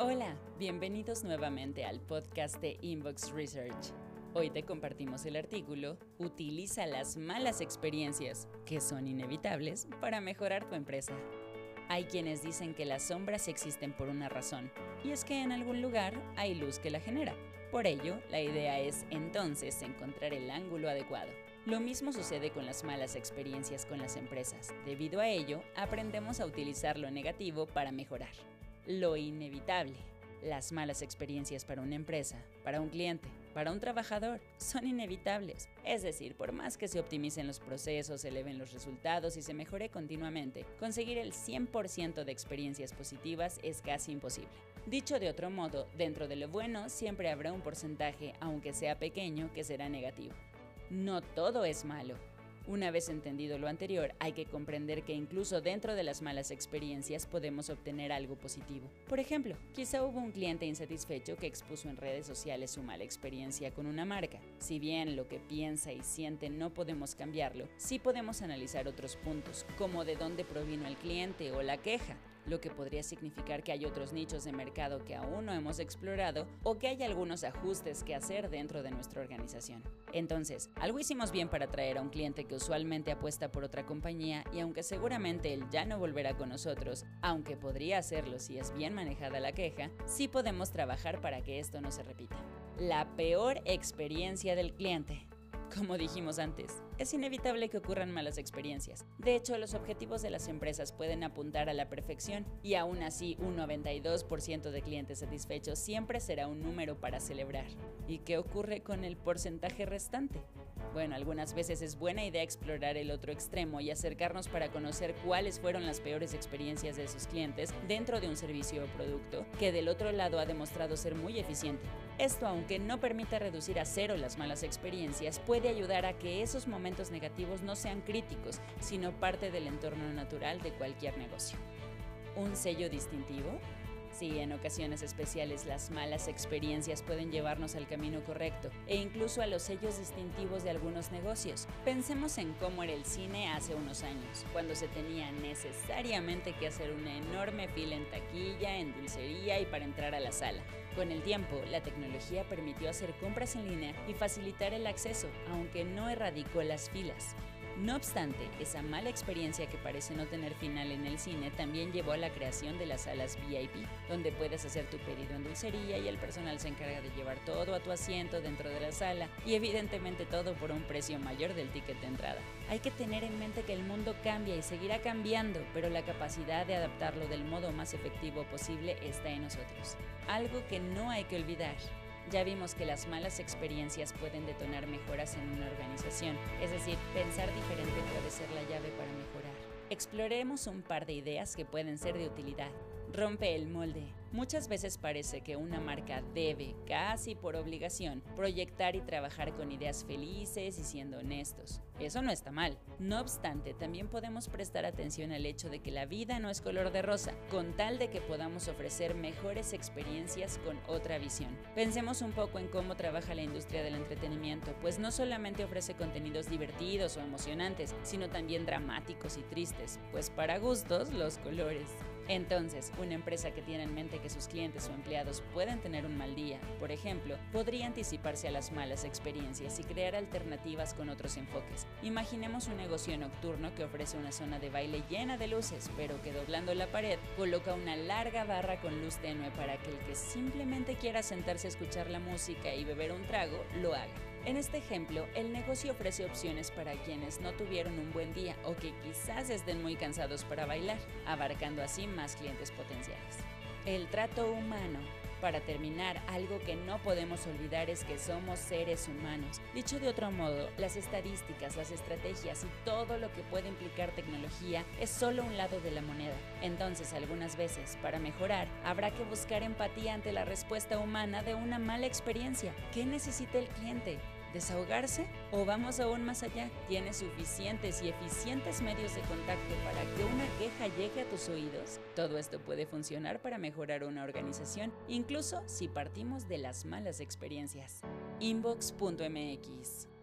Hola, bienvenidos nuevamente al podcast de Inbox Research. Hoy te compartimos el artículo Utiliza las malas experiencias, que son inevitables, para mejorar tu empresa. Hay quienes dicen que las sombras existen por una razón, y es que en algún lugar hay luz que la genera. Por ello, la idea es entonces encontrar el ángulo adecuado. Lo mismo sucede con las malas experiencias con las empresas. Debido a ello, aprendemos a utilizar lo negativo para mejorar lo inevitable. Las malas experiencias para una empresa, para un cliente, para un trabajador, son inevitables. Es decir, por más que se optimicen los procesos, se eleven los resultados y se mejore continuamente, conseguir el 100% de experiencias positivas es casi imposible. Dicho de otro modo, dentro de lo bueno siempre habrá un porcentaje, aunque sea pequeño, que será negativo. No todo es malo. Una vez entendido lo anterior, hay que comprender que incluso dentro de las malas experiencias podemos obtener algo positivo. Por ejemplo, quizá hubo un cliente insatisfecho que expuso en redes sociales su mala experiencia con una marca. Si bien lo que piensa y siente no podemos cambiarlo, sí podemos analizar otros puntos, como de dónde provino el cliente o la queja, lo que podría significar que hay otros nichos de mercado que aún no hemos explorado o que hay algunos ajustes que hacer dentro de nuestra organización. Entonces, algo hicimos bien para atraer a un cliente que usualmente apuesta por otra compañía y aunque seguramente él ya no volverá con nosotros, aunque podría hacerlo si es bien manejada la queja, sí podemos trabajar para que esto no se repita. La peor experiencia del cliente. Como dijimos antes, es inevitable que ocurran malas experiencias. De hecho, los objetivos de las empresas pueden apuntar a la perfección y aún así un 92% de clientes satisfechos siempre será un número para celebrar. ¿Y qué ocurre con el porcentaje restante? Bueno, algunas veces es buena idea explorar el otro extremo y acercarnos para conocer cuáles fueron las peores experiencias de sus clientes dentro de un servicio o producto que del otro lado ha demostrado ser muy eficiente. Esto, aunque no permita reducir a cero las malas experiencias, puede ayudar a que esos momentos negativos no sean críticos, sino parte del entorno natural de cualquier negocio. ¿Un sello distintivo? Sí, en ocasiones especiales las malas experiencias pueden llevarnos al camino correcto e incluso a los sellos distintivos de algunos negocios. Pensemos en cómo era el cine hace unos años, cuando se tenía necesariamente que hacer una enorme fila en taquilla, en dulcería y para entrar a la sala. Con el tiempo, la tecnología permitió hacer compras en línea y facilitar el acceso, aunque no erradicó las filas. No obstante, esa mala experiencia que parece no tener final en el cine también llevó a la creación de las salas VIP, donde puedes hacer tu pedido en dulcería y el personal se encarga de llevar todo a tu asiento dentro de la sala y evidentemente todo por un precio mayor del ticket de entrada. Hay que tener en mente que el mundo cambia y seguirá cambiando, pero la capacidad de adaptarlo del modo más efectivo posible está en nosotros. Algo que no hay que olvidar. Ya vimos que las malas experiencias pueden detonar mejoras en una organización, es decir, pensar diferente puede ser la llave para mejorar. Exploremos un par de ideas que pueden ser de utilidad. Rompe el molde. Muchas veces parece que una marca debe, casi por obligación, proyectar y trabajar con ideas felices y siendo honestos. Eso no está mal. No obstante, también podemos prestar atención al hecho de que la vida no es color de rosa, con tal de que podamos ofrecer mejores experiencias con otra visión. Pensemos un poco en cómo trabaja la industria del entretenimiento, pues no solamente ofrece contenidos divertidos o emocionantes, sino también dramáticos y tristes, pues para gustos los colores. Entonces, una empresa que tiene en mente que sus clientes o empleados pueden tener un mal día, por ejemplo, podría anticiparse a las malas experiencias y crear alternativas con otros enfoques. Imaginemos un negocio nocturno que ofrece una zona de baile llena de luces, pero que doblando la pared coloca una larga barra con luz tenue para que el que simplemente quiera sentarse a escuchar la música y beber un trago lo haga. En este ejemplo, el negocio ofrece opciones para quienes no tuvieron un buen día o que quizás estén muy cansados para bailar, abarcando así más clientes potenciales. El trato humano para terminar, algo que no podemos olvidar es que somos seres humanos. Dicho de otro modo, las estadísticas, las estrategias y todo lo que puede implicar tecnología es solo un lado de la moneda. Entonces, algunas veces, para mejorar, habrá que buscar empatía ante la respuesta humana de una mala experiencia. ¿Qué necesita el cliente? ¿Desahogarse? ¿O vamos aún más allá? ¿Tienes suficientes y eficientes medios de contacto para que una queja llegue a tus oídos? Todo esto puede funcionar para mejorar una organización, incluso si partimos de las malas experiencias. Inbox.mx